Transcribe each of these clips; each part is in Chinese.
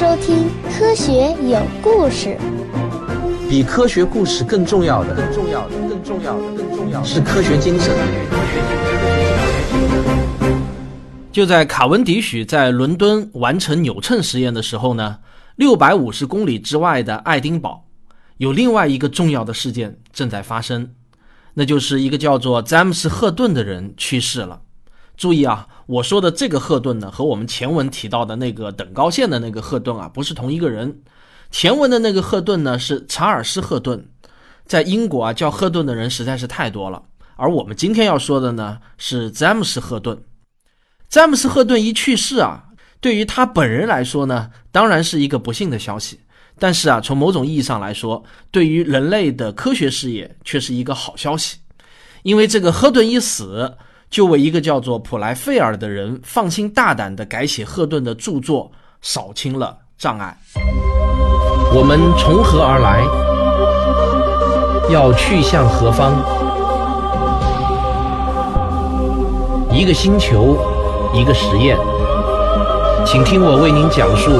收听《科学有故事》。比科学故事更重要的，更重要的，更重要的，更重要的是科学精神。就在卡文迪许在伦敦完成扭秤实验的时候呢，六百五十公里之外的爱丁堡，有另外一个重要的事件正在发生，那就是一个叫做詹姆斯·赫顿的人去世了。注意啊，我说的这个赫顿呢，和我们前文提到的那个等高线的那个赫顿啊，不是同一个人。前文的那个赫顿呢，是查尔斯·赫顿，在英国啊，叫赫顿的人实在是太多了。而我们今天要说的呢，是詹姆斯·赫顿。詹姆斯·赫顿一去世啊，对于他本人来说呢，当然是一个不幸的消息。但是啊，从某种意义上来说，对于人类的科学事业却是一个好消息，因为这个赫顿一死。就为一个叫做普莱费尔的人放心大胆地改写赫顿的著作，扫清了障碍。我们从何而来？要去向何方？一个星球，一个实验，请听我为您讲述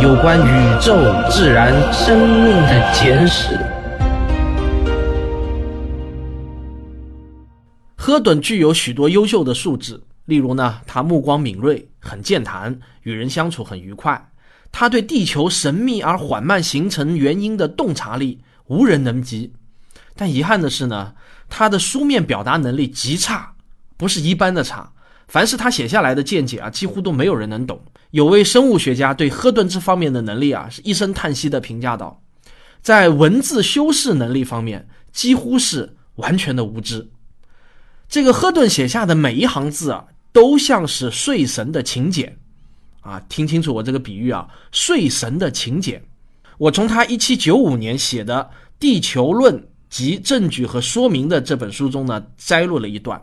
有关宇宙、自然、生命的简史。赫顿具有许多优秀的素质，例如呢，他目光敏锐，很健谈，与人相处很愉快。他对地球神秘而缓慢形成原因的洞察力无人能及。但遗憾的是呢，他的书面表达能力极差，不是一般的差。凡是他写下来的见解啊，几乎都没有人能懂。有位生物学家对赫顿这方面的能力啊，是一声叹息的评价道：“在文字修饰能力方面，几乎是完全的无知。”这个赫顿写下的每一行字啊，都像是睡神的请柬，啊，听清楚我这个比喻啊，睡神的请柬。我从他一七九五年写的《地球论及证据和说明》的这本书中呢，摘录了一段。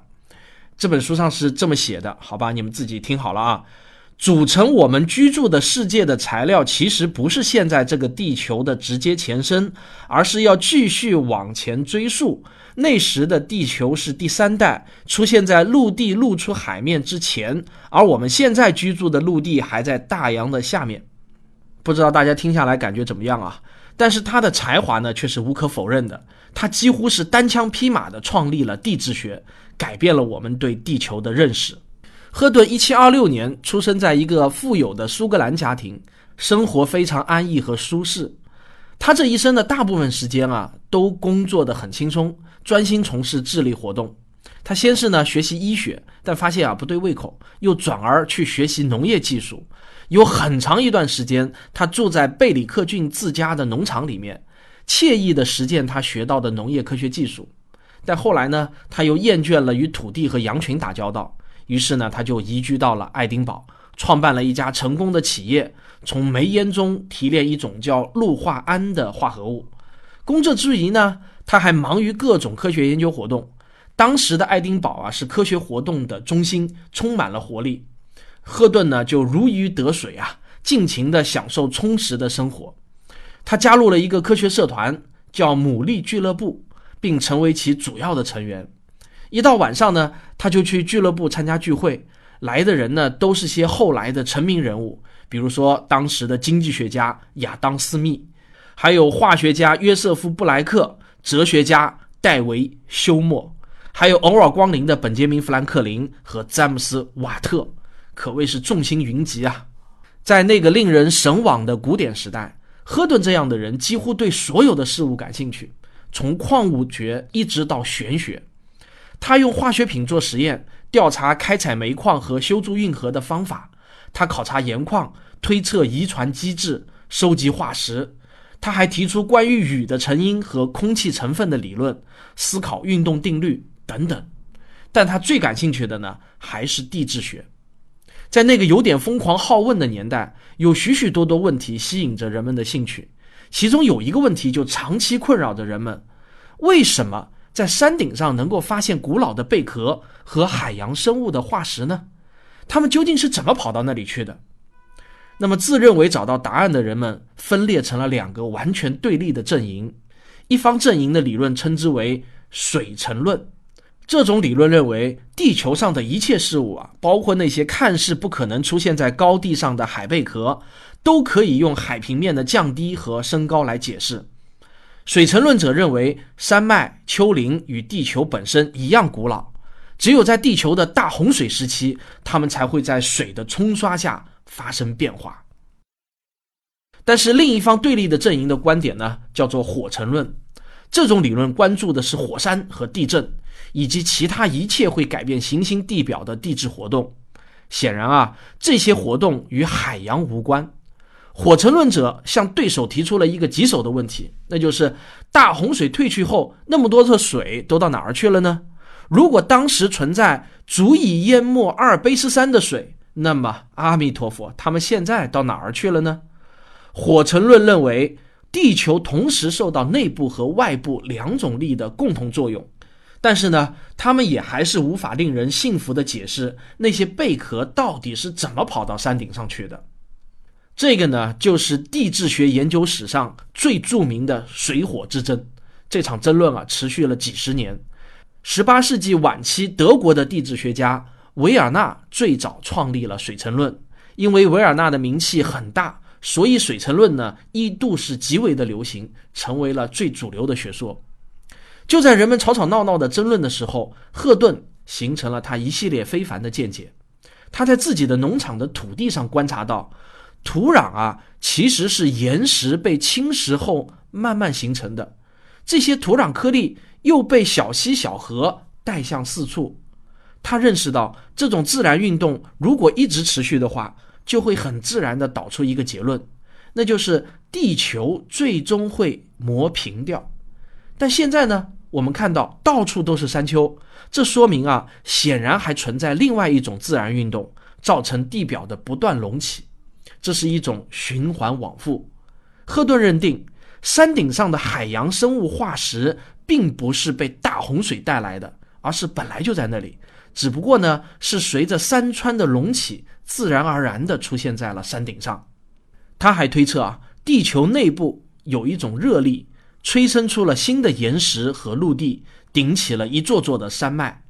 这本书上是这么写的，好吧，你们自己听好了啊。组成我们居住的世界的材料，其实不是现在这个地球的直接前身，而是要继续往前追溯。那时的地球是第三代，出现在陆地露出海面之前，而我们现在居住的陆地还在大洋的下面。不知道大家听下来感觉怎么样啊？但是他的才华呢，却是无可否认的。他几乎是单枪匹马地创立了地质学，改变了我们对地球的认识。赫顿一七二六年出生在一个富有的苏格兰家庭，生活非常安逸和舒适。他这一生的大部分时间啊，都工作的很轻松，专心从事智力活动。他先是呢学习医学，但发现啊不对胃口，又转而去学习农业技术。有很长一段时间，他住在贝里克郡自家的农场里面，惬意的实践他学到的农业科学技术。但后来呢，他又厌倦了与土地和羊群打交道。于是呢，他就移居到了爱丁堡，创办了一家成功的企业，从煤烟中提炼一种叫氯化铵的化合物。工作之余呢，他还忙于各种科学研究活动。当时的爱丁堡啊，是科学活动的中心，充满了活力。赫顿呢，就如鱼得水啊，尽情地享受充实的生活。他加入了一个科学社团，叫牡蛎俱乐部，并成为其主要的成员。一到晚上呢，他就去俱乐部参加聚会，来的人呢都是些后来的成名人物，比如说当时的经济学家亚当·斯密，还有化学家约瑟夫·布莱克，哲学家戴维·休谟，还有偶尔光临的本杰明·富兰克林和詹姆斯·瓦特，可谓是众星云集啊！在那个令人神往的古典时代，赫顿这样的人几乎对所有的事物感兴趣，从矿物学一直到玄学。他用化学品做实验，调查开采煤矿和修筑运河的方法。他考察盐矿，推测遗传机制，收集化石。他还提出关于雨的成因和空气成分的理论，思考运动定律等等。但他最感兴趣的呢，还是地质学。在那个有点疯狂好问的年代，有许许多多问题吸引着人们的兴趣。其中有一个问题就长期困扰着人们：为什么？在山顶上能够发现古老的贝壳和海洋生物的化石呢？他们究竟是怎么跑到那里去的？那么，自认为找到答案的人们分裂成了两个完全对立的阵营。一方阵营的理论称之为水层论，这种理论认为，地球上的一切事物啊，包括那些看似不可能出现在高地上的海贝壳，都可以用海平面的降低和升高来解释。水城论者认为，山脉、丘陵与地球本身一样古老，只有在地球的大洪水时期，它们才会在水的冲刷下发生变化。但是另一方对立的阵营的观点呢，叫做火城论。这种理论关注的是火山和地震，以及其他一切会改变行星地表的地质活动。显然啊，这些活动与海洋无关。火沉论者向对手提出了一个棘手的问题，那就是大洪水退去后，那么多的水都到哪儿去了呢？如果当时存在足以淹没阿尔卑斯山的水，那么阿弥陀佛，他们现在到哪儿去了呢？火沉论认为，地球同时受到内部和外部两种力的共同作用，但是呢，他们也还是无法令人信服的解释那些贝壳到底是怎么跑到山顶上去的。这个呢，就是地质学研究史上最著名的水火之争。这场争论啊，持续了几十年。十八世纪晚期，德国的地质学家维尔纳最早创立了水沉论。因为维尔纳的名气很大，所以水沉论呢一度是极为的流行，成为了最主流的学说。就在人们吵吵闹闹的争论的时候，赫顿形成了他一系列非凡的见解。他在自己的农场的土地上观察到。土壤啊，其实是岩石被侵蚀后慢慢形成的。这些土壤颗粒又被小溪小河带向四处。他认识到，这种自然运动如果一直持续的话，就会很自然地导出一个结论，那就是地球最终会磨平掉。但现在呢，我们看到到处都是山丘，这说明啊，显然还存在另外一种自然运动，造成地表的不断隆起。这是一种循环往复。赫顿认定，山顶上的海洋生物化石并不是被大洪水带来的，而是本来就在那里，只不过呢是随着山川的隆起，自然而然地出现在了山顶上。他还推测啊，地球内部有一种热力，催生出了新的岩石和陆地，顶起了一座座的山脉。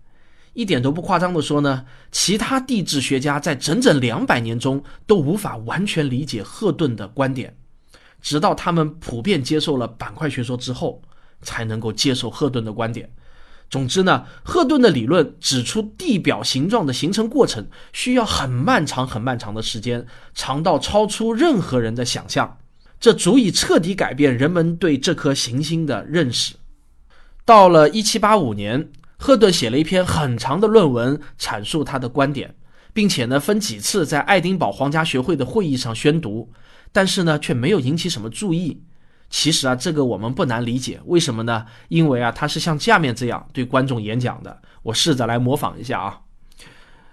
一点都不夸张地说呢，其他地质学家在整整两百年中都无法完全理解赫顿的观点，直到他们普遍接受了板块学说之后，才能够接受赫顿的观点。总之呢，赫顿的理论指出地表形状的形成过程需要很漫长、很漫长的时间，长到超出任何人的想象，这足以彻底改变人们对这颗行星的认识。到了一七八五年。赫顿写了一篇很长的论文，阐述他的观点，并且呢分几次在爱丁堡皇家学会的会议上宣读，但是呢却没有引起什么注意。其实啊，这个我们不难理解，为什么呢？因为啊，他是像下面这样对观众演讲的。我试着来模仿一下啊，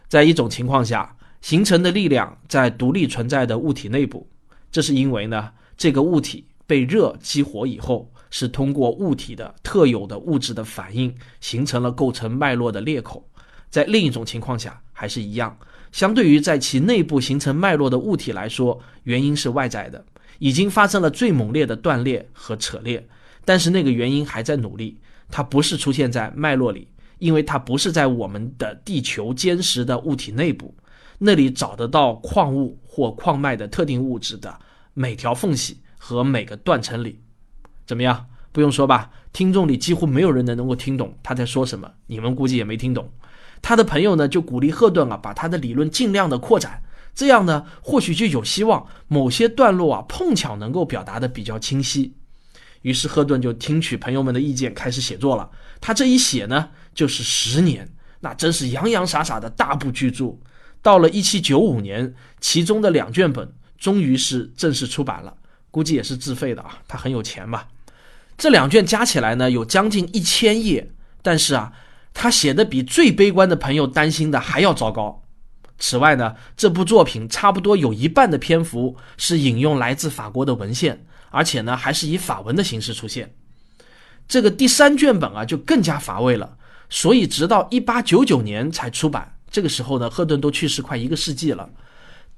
在一种情况下，形成的力量在独立存在的物体内部，这是因为呢，这个物体被热激活以后。是通过物体的特有的物质的反应，形成了构成脉络的裂口。在另一种情况下，还是一样。相对于在其内部形成脉络的物体来说，原因是外在的，已经发生了最猛烈的断裂和扯裂。但是那个原因还在努力，它不是出现在脉络里，因为它不是在我们的地球坚实的物体内部，那里找得到矿物或矿脉的特定物质的每条缝隙和每个断层里。怎么样？不用说吧，听众里几乎没有人能能够听懂他在说什么，你们估计也没听懂。他的朋友呢，就鼓励赫顿啊，把他的理论尽量的扩展，这样呢，或许就有希望某些段落啊，碰巧能够表达的比较清晰。于是赫顿就听取朋友们的意见，开始写作了。他这一写呢，就是十年，那真是洋洋洒洒的大部巨著。到了一七九五年，其中的两卷本终于是正式出版了，估计也是自费的啊，他很有钱吧。这两卷加起来呢，有将近一千页，但是啊，他写的比最悲观的朋友担心的还要糟糕。此外呢，这部作品差不多有一半的篇幅是引用来自法国的文献，而且呢，还是以法文的形式出现。这个第三卷本啊，就更加乏味了，所以直到一八九九年才出版。这个时候呢，赫顿都去世快一个世纪了。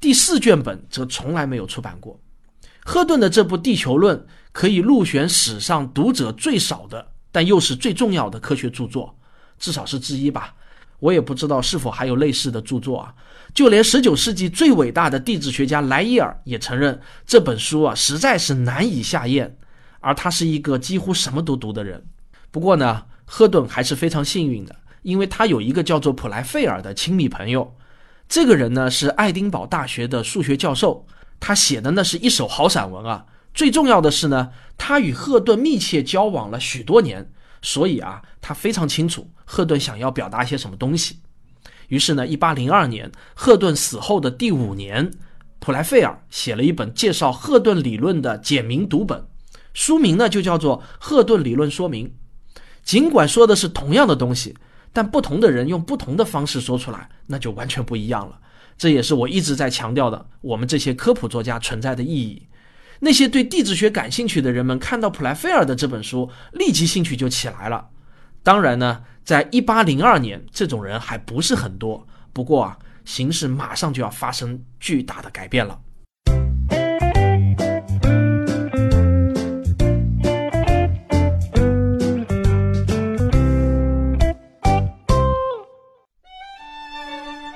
第四卷本则从来没有出版过。赫顿的这部《地球论》可以入选史上读者最少的，但又是最重要的科学著作。至少是之一吧。我也不知道是否还有类似的著作啊。就连19世纪最伟大的地质学家莱伊尔也承认这本书啊实在是难以下咽，而他是一个几乎什么都读的人。不过呢，赫顿还是非常幸运的，因为他有一个叫做普莱费尔的亲密朋友。这个人呢是爱丁堡大学的数学教授，他写的那是一手好散文啊。最重要的是呢，他与赫顿密切交往了许多年，所以啊，他非常清楚赫顿想要表达些什么东西。于是呢，一八零二年，赫顿死后的第五年，普莱费尔写了一本介绍赫顿理论的简明读本，书名呢就叫做《赫顿理论说明》。尽管说的是同样的东西，但不同的人用不同的方式说出来，那就完全不一样了。这也是我一直在强调的，我们这些科普作家存在的意义。那些对地质学感兴趣的人们看到普莱菲尔的这本书，立即兴趣就起来了。当然呢，在一八零二年，这种人还不是很多。不过啊，形势马上就要发生巨大的改变了。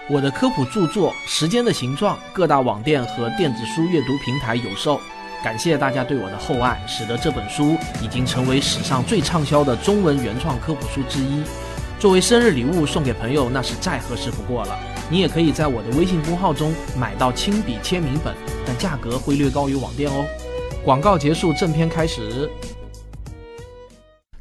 我的科普著作《时间的形状》各大网店和电子书阅读平台有售。感谢大家对我的厚爱，使得这本书已经成为史上最畅销的中文原创科普书之一。作为生日礼物送给朋友，那是再合适不过了。你也可以在我的微信公号中买到亲笔签名本，但价格会略高于网店哦。广告结束，正片开始。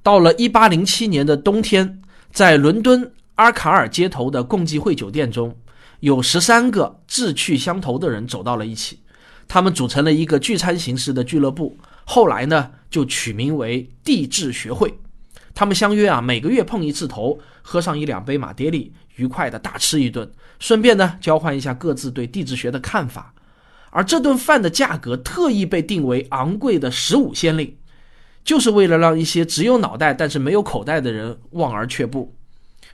到了一八零七年的冬天，在伦敦。阿卡尔街头的共济会酒店中，有十三个志趣相投的人走到了一起，他们组成了一个聚餐形式的俱乐部。后来呢，就取名为地质学会。他们相约啊，每个月碰一次头，喝上一两杯马爹利，愉快的大吃一顿，顺便呢，交换一下各自对地质学的看法。而这顿饭的价格特意被定为昂贵的十五先令，就是为了让一些只有脑袋但是没有口袋的人望而却步。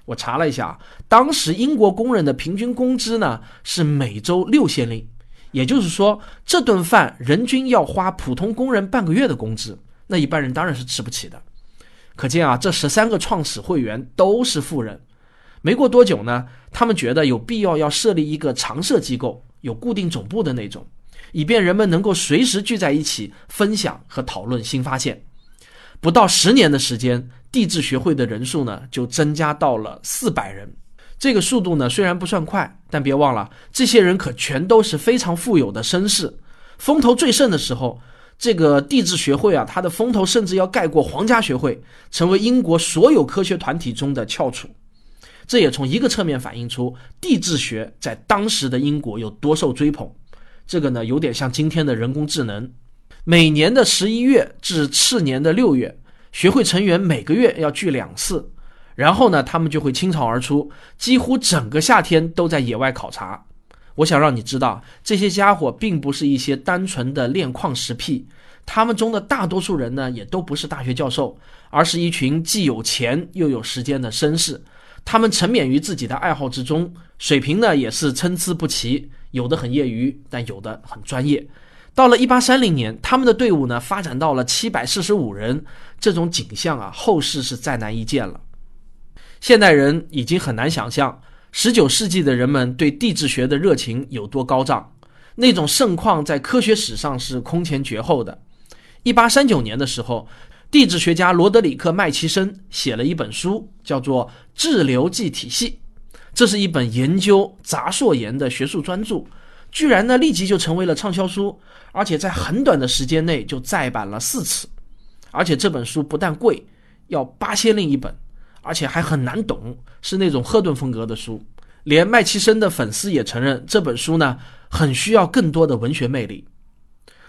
我查了一下，当时英国工人的平均工资呢是每周六先令，也就是说，这顿饭人均要花普通工人半个月的工资，那一般人当然是吃不起的。可见啊，这十三个创始会员都是富人。没过多久呢，他们觉得有必要要设立一个常设机构，有固定总部的那种，以便人们能够随时聚在一起分享和讨论新发现。不到十年的时间。地质学会的人数呢，就增加到了四百人。这个速度呢，虽然不算快，但别忘了，这些人可全都是非常富有的绅士。风头最盛的时候，这个地质学会啊，它的风头甚至要盖过皇家学会，成为英国所有科学团体中的翘楚。这也从一个侧面反映出地质学在当时的英国有多受追捧。这个呢，有点像今天的人工智能。每年的十一月至次年的六月。学会成员每个月要聚两次，然后呢，他们就会倾巢而出，几乎整个夏天都在野外考察。我想让你知道，这些家伙并不是一些单纯的炼矿石癖，他们中的大多数人呢，也都不是大学教授，而是一群既有钱又有时间的绅士。他们沉湎于自己的爱好之中，水平呢也是参差不齐，有的很业余，但有的很专业。到了一八三零年，他们的队伍呢发展到了七百四十五人。这种景象啊，后世是再难一见了。现代人已经很难想象，十九世纪的人们对地质学的热情有多高涨。那种盛况在科学史上是空前绝后的。一八三九年的时候，地质学家罗德里克·麦奇森写了一本书，叫做《质流计体系》。这是一本研究杂硕岩的学术专著。居然呢，立即就成为了畅销书，而且在很短的时间内就再版了四次。而且这本书不但贵，要八仙令一本，而且还很难懂，是那种赫顿风格的书。连麦奇森的粉丝也承认，这本书呢，很需要更多的文学魅力。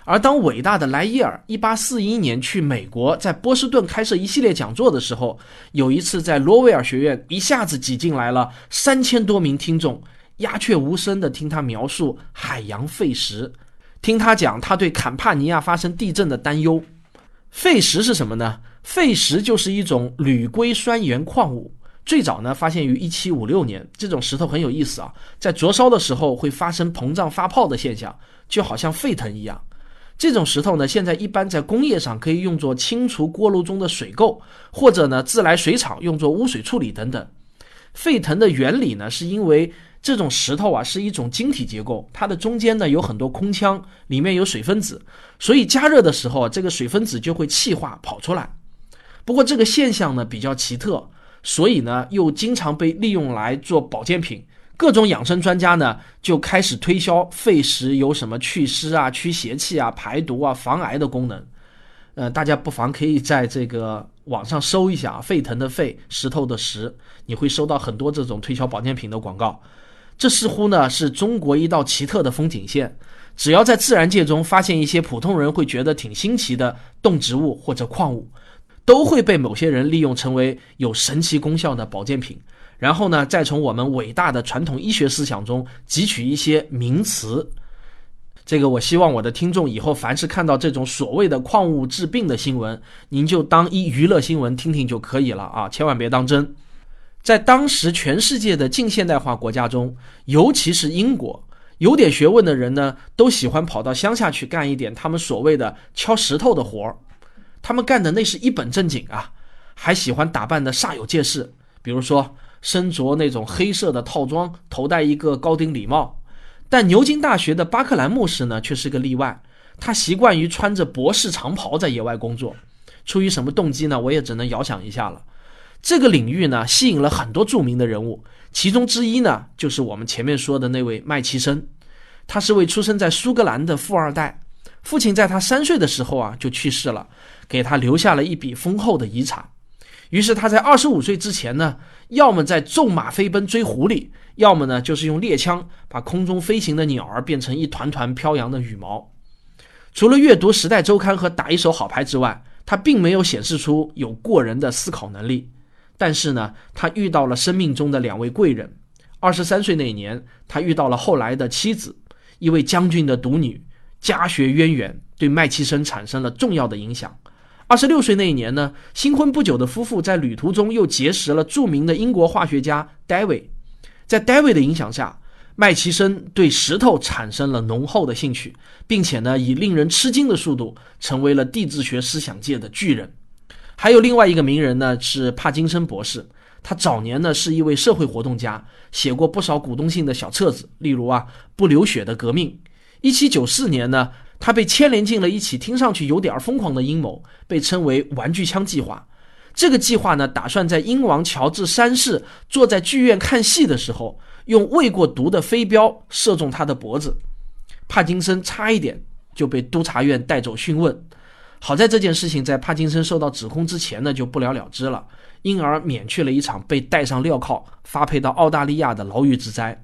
而当伟大的莱伊尔1841年去美国，在波士顿开设一系列讲座的时候，有一次在罗威尔学院，一下子挤进来了三千多名听众。鸦雀无声地听他描述海洋废石，听他讲他对坎帕尼亚发生地震的担忧。废石是什么呢？废石就是一种铝硅酸盐矿物，最早呢发现于1756年。这种石头很有意思啊，在灼烧的时候会发生膨胀发泡的现象，就好像沸腾一样。这种石头呢，现在一般在工业上可以用作清除锅炉中的水垢，或者呢自来水厂用作污水处理等等。沸腾的原理呢，是因为这种石头啊是一种晶体结构，它的中间呢有很多空腔，里面有水分子，所以加热的时候，这个水分子就会气化跑出来。不过这个现象呢比较奇特，所以呢又经常被利用来做保健品。各种养生专家呢就开始推销沸石有什么祛湿啊、驱邪气啊、排毒啊、防癌的功能。呃，大家不妨可以在这个网上搜一下“沸腾的沸，石头的石”，你会收到很多这种推销保健品的广告。这似乎呢是中国一道奇特的风景线。只要在自然界中发现一些普通人会觉得挺新奇的动植物或者矿物，都会被某些人利用成为有神奇功效的保健品。然后呢，再从我们伟大的传统医学思想中汲取一些名词。这个我希望我的听众以后凡是看到这种所谓的矿物治病的新闻，您就当一娱乐新闻听听就可以了啊，千万别当真。在当时全世界的近现代化国家中，尤其是英国，有点学问的人呢，都喜欢跑到乡下去干一点他们所谓的敲石头的活儿。他们干的那是一本正经啊，还喜欢打扮的煞有介事，比如说。身着那种黑色的套装，头戴一个高顶礼帽，但牛津大学的巴克兰牧师呢却是个例外。他习惯于穿着博士长袍在野外工作，出于什么动机呢？我也只能遥想一下了。这个领域呢吸引了很多著名的人物，其中之一呢就是我们前面说的那位麦奇森。他是位出生在苏格兰的富二代，父亲在他三岁的时候啊就去世了，给他留下了一笔丰厚的遗产。于是他在二十五岁之前呢，要么在纵马飞奔追狐狸，要么呢就是用猎枪把空中飞行的鸟儿变成一团团飘扬的羽毛。除了阅读《时代周刊》和打一手好牌之外，他并没有显示出有过人的思考能力。但是呢，他遇到了生命中的两位贵人。二十三岁那年，他遇到了后来的妻子，一位将军的独女，家学渊源，对麦奇森产生了重要的影响。二十六岁那一年呢，新婚不久的夫妇在旅途中又结识了著名的英国化学家戴维。在戴维的影响下，麦奇森对石头产生了浓厚的兴趣，并且呢，以令人吃惊的速度成为了地质学思想界的巨人。还有另外一个名人呢，是帕金森博士。他早年呢是一位社会活动家，写过不少鼓动性的小册子，例如啊《不流血的革命》。一七九四年呢。他被牵连进了一起听上去有点疯狂的阴谋，被称为“玩具枪计划”。这个计划呢，打算在英王乔治三世坐在剧院看戏的时候，用喂过毒的飞镖射中他的脖子。帕金森差一点就被督察院带走讯问，好在这件事情在帕金森受到指控之前呢就不了了之了，因而免去了一场被戴上镣铐发配到澳大利亚的牢狱之灾。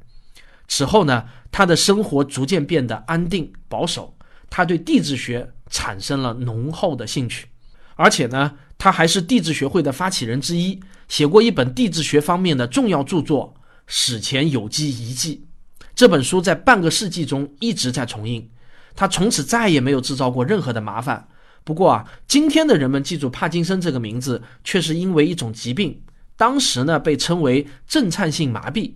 此后呢，他的生活逐渐变得安定保守。他对地质学产生了浓厚的兴趣，而且呢，他还是地质学会的发起人之一，写过一本地质学方面的重要著作《史前有机遗迹》。这本书在半个世纪中一直在重印，他从此再也没有制造过任何的麻烦。不过啊，今天的人们记住帕金森这个名字，却是因为一种疾病，当时呢被称为震颤性麻痹。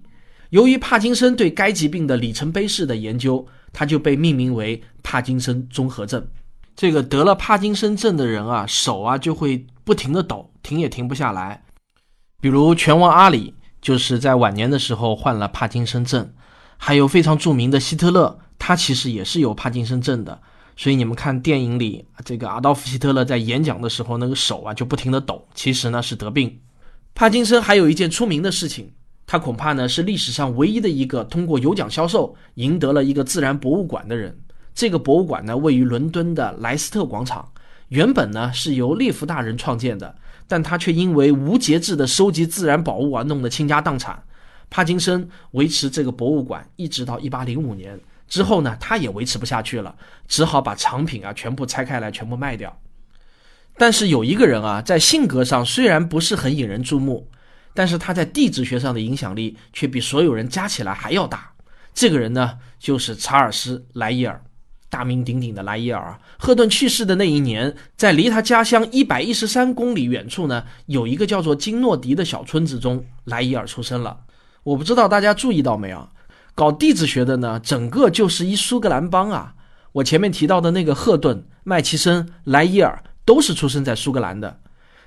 由于帕金森对该疾病的里程碑式的研究。他就被命名为帕金森综合症。这个得了帕金森症的人啊，手啊就会不停的抖，停也停不下来。比如拳王阿里就是在晚年的时候患了帕金森症，还有非常著名的希特勒，他其实也是有帕金森症的。所以你们看电影里这个阿道夫希特勒在演讲的时候，那个手啊就不停的抖，其实呢是得病。帕金森还有一件出名的事情。他恐怕呢是历史上唯一的一个通过有奖销售赢得了一个自然博物馆的人。这个博物馆呢位于伦敦的莱斯特广场，原本呢是由列夫大人创建的，但他却因为无节制的收集自然宝物而弄得倾家荡产。帕金森维持这个博物馆一直到1805年之后呢，他也维持不下去了，只好把藏品啊全部拆开来，全部卖掉。但是有一个人啊，在性格上虽然不是很引人注目。但是他在地质学上的影响力却比所有人加起来还要大。这个人呢，就是查尔斯·莱伊尔，大名鼎鼎的莱伊尔。赫顿去世的那一年，在离他家乡一百一十三公里远处呢，有一个叫做金诺迪的小村子中，莱伊尔出生了。我不知道大家注意到没有，搞地质学的呢，整个就是一苏格兰帮啊。我前面提到的那个赫顿、麦奇森、莱伊尔都是出生在苏格兰的，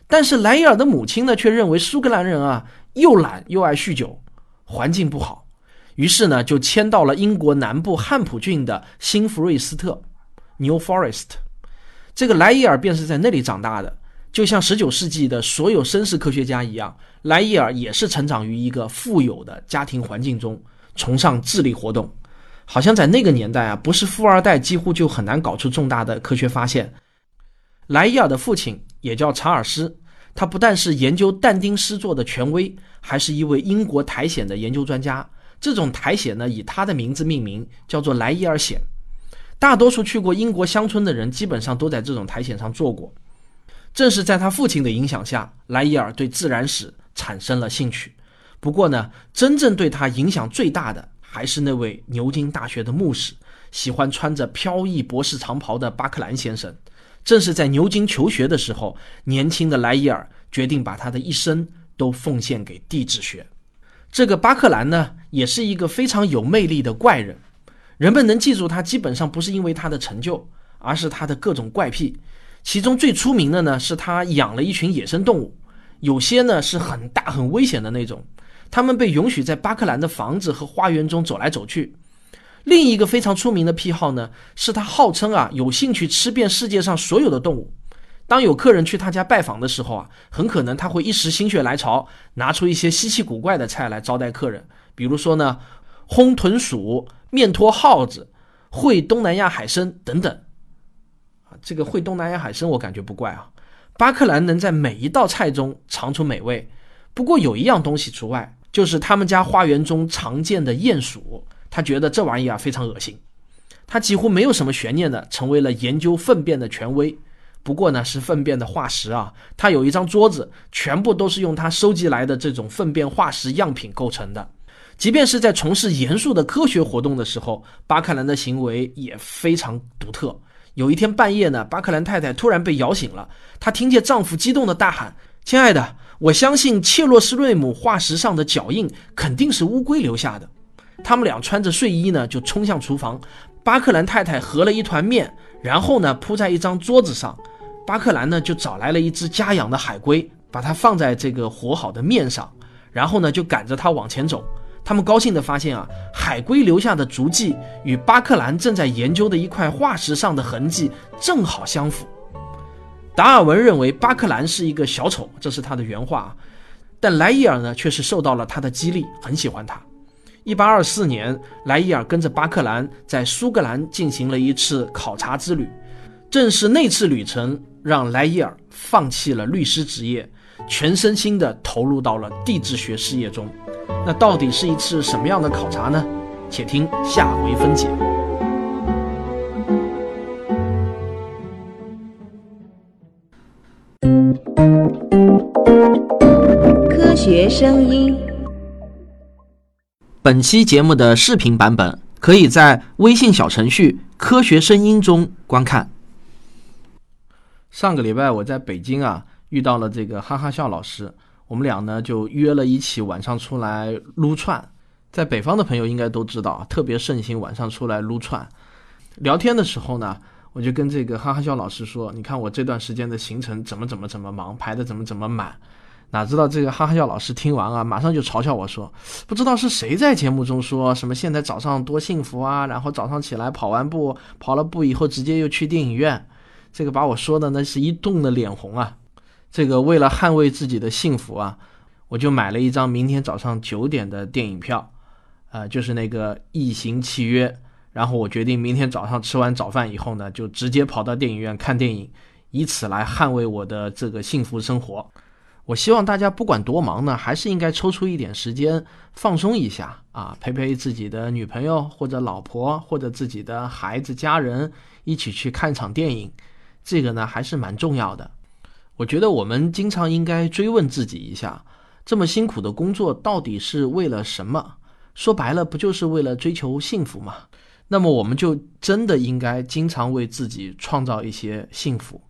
但是莱伊尔的母亲呢，却认为苏格兰人啊又懒又爱酗酒，环境不好，于是呢就迁到了英国南部汉普郡的新弗瑞斯特 （New Forest）。这个莱伊尔便是在那里长大的。就像19世纪的所有绅士科学家一样，莱伊尔也是成长于一个富有的家庭环境中，崇尚智力活动。好像在那个年代啊，不是富二代几乎就很难搞出重大的科学发现。莱伊尔的父亲也叫查尔斯，他不但是研究但丁诗作的权威，还是一位英国苔藓的研究专家。这种苔藓呢，以他的名字命名，叫做莱伊尔藓。大多数去过英国乡村的人，基本上都在这种苔藓上坐过。正是在他父亲的影响下，莱伊尔对自然史产生了兴趣。不过呢，真正对他影响最大的还是那位牛津大学的牧师，喜欢穿着飘逸博士长袍的巴克兰先生。正是在牛津求学的时候，年轻的莱伊尔决定把他的一生都奉献给地质学。这个巴克兰呢，也是一个非常有魅力的怪人。人们能记住他，基本上不是因为他的成就，而是他的各种怪癖。其中最出名的呢，是他养了一群野生动物，有些呢是很大很危险的那种，他们被允许在巴克兰的房子和花园中走来走去。另一个非常出名的癖好呢，是他号称啊有兴趣吃遍世界上所有的动物。当有客人去他家拜访的时候啊，很可能他会一时心血来潮，拿出一些稀奇古怪的菜来招待客人，比如说呢，烘豚鼠、面拖耗子、烩东南亚海参等等。这个会东南亚海参，我感觉不怪啊。巴克兰能在每一道菜中尝出美味，不过有一样东西除外，就是他们家花园中常见的鼹鼠。他觉得这玩意啊非常恶心。他几乎没有什么悬念的成为了研究粪便的权威。不过呢，是粪便的化石啊。他有一张桌子，全部都是用他收集来的这种粪便化石样品构成的。即便是在从事严肃的科学活动的时候，巴克兰的行为也非常独特。有一天半夜呢，巴克兰太太突然被摇醒了。她听见丈夫激动的大喊：“亲爱的，我相信切洛斯瑞姆化石上的脚印肯定是乌龟留下的。”他们俩穿着睡衣呢，就冲向厨房。巴克兰太太和了一团面，然后呢铺在一张桌子上。巴克兰呢就找来了一只家养的海龟，把它放在这个和好的面上，然后呢就赶着它往前走。他们高兴地发现啊，海龟留下的足迹与巴克兰正在研究的一块化石上的痕迹正好相符。达尔文认为巴克兰是一个小丑，这是他的原话。但莱伊尔呢，却是受到了他的激励，很喜欢他。一八二四年，莱伊尔跟着巴克兰在苏格兰进行了一次考察之旅。正是那次旅程，让莱伊尔放弃了律师职业，全身心地投入到了地质学事业中。那到底是一次什么样的考察呢？且听下回分解。学声音。本期节目的视频版本可以在微信小程序“科学声音”中观看。上个礼拜我在北京啊，遇到了这个哈哈笑老师。我们俩呢就约了一起晚上出来撸串，在北方的朋友应该都知道，特别盛行晚上出来撸串。聊天的时候呢，我就跟这个哈哈笑老师说：“你看我这段时间的行程怎么怎么怎么忙，排的怎么怎么满。”哪知道这个哈哈笑老师听完啊，马上就嘲笑我说：“不知道是谁在节目中说什么现在早上多幸福啊，然后早上起来跑完步，跑了步以后直接又去电影院。”这个把我说的那是一冻的脸红啊。这个为了捍卫自己的幸福啊，我就买了一张明天早上九点的电影票，呃，就是那个《异形契约》。然后我决定明天早上吃完早饭以后呢，就直接跑到电影院看电影，以此来捍卫我的这个幸福生活。我希望大家不管多忙呢，还是应该抽出一点时间放松一下啊，陪陪自己的女朋友或者老婆或者自己的孩子家人，一起去看场电影，这个呢还是蛮重要的。我觉得我们经常应该追问自己一下：这么辛苦的工作到底是为了什么？说白了，不就是为了追求幸福吗？那么，我们就真的应该经常为自己创造一些幸福，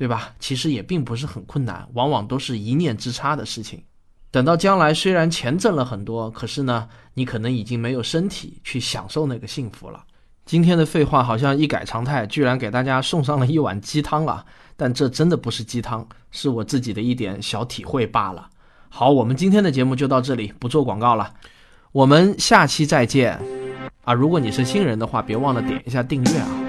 对吧？其实也并不是很困难，往往都是一念之差的事情。等到将来，虽然钱挣了很多，可是呢，你可能已经没有身体去享受那个幸福了。今天的废话好像一改常态，居然给大家送上了一碗鸡汤啊！但这真的不是鸡汤，是我自己的一点小体会罢了。好，我们今天的节目就到这里，不做广告了，我们下期再见。啊，如果你是新人的话，别忘了点一下订阅啊。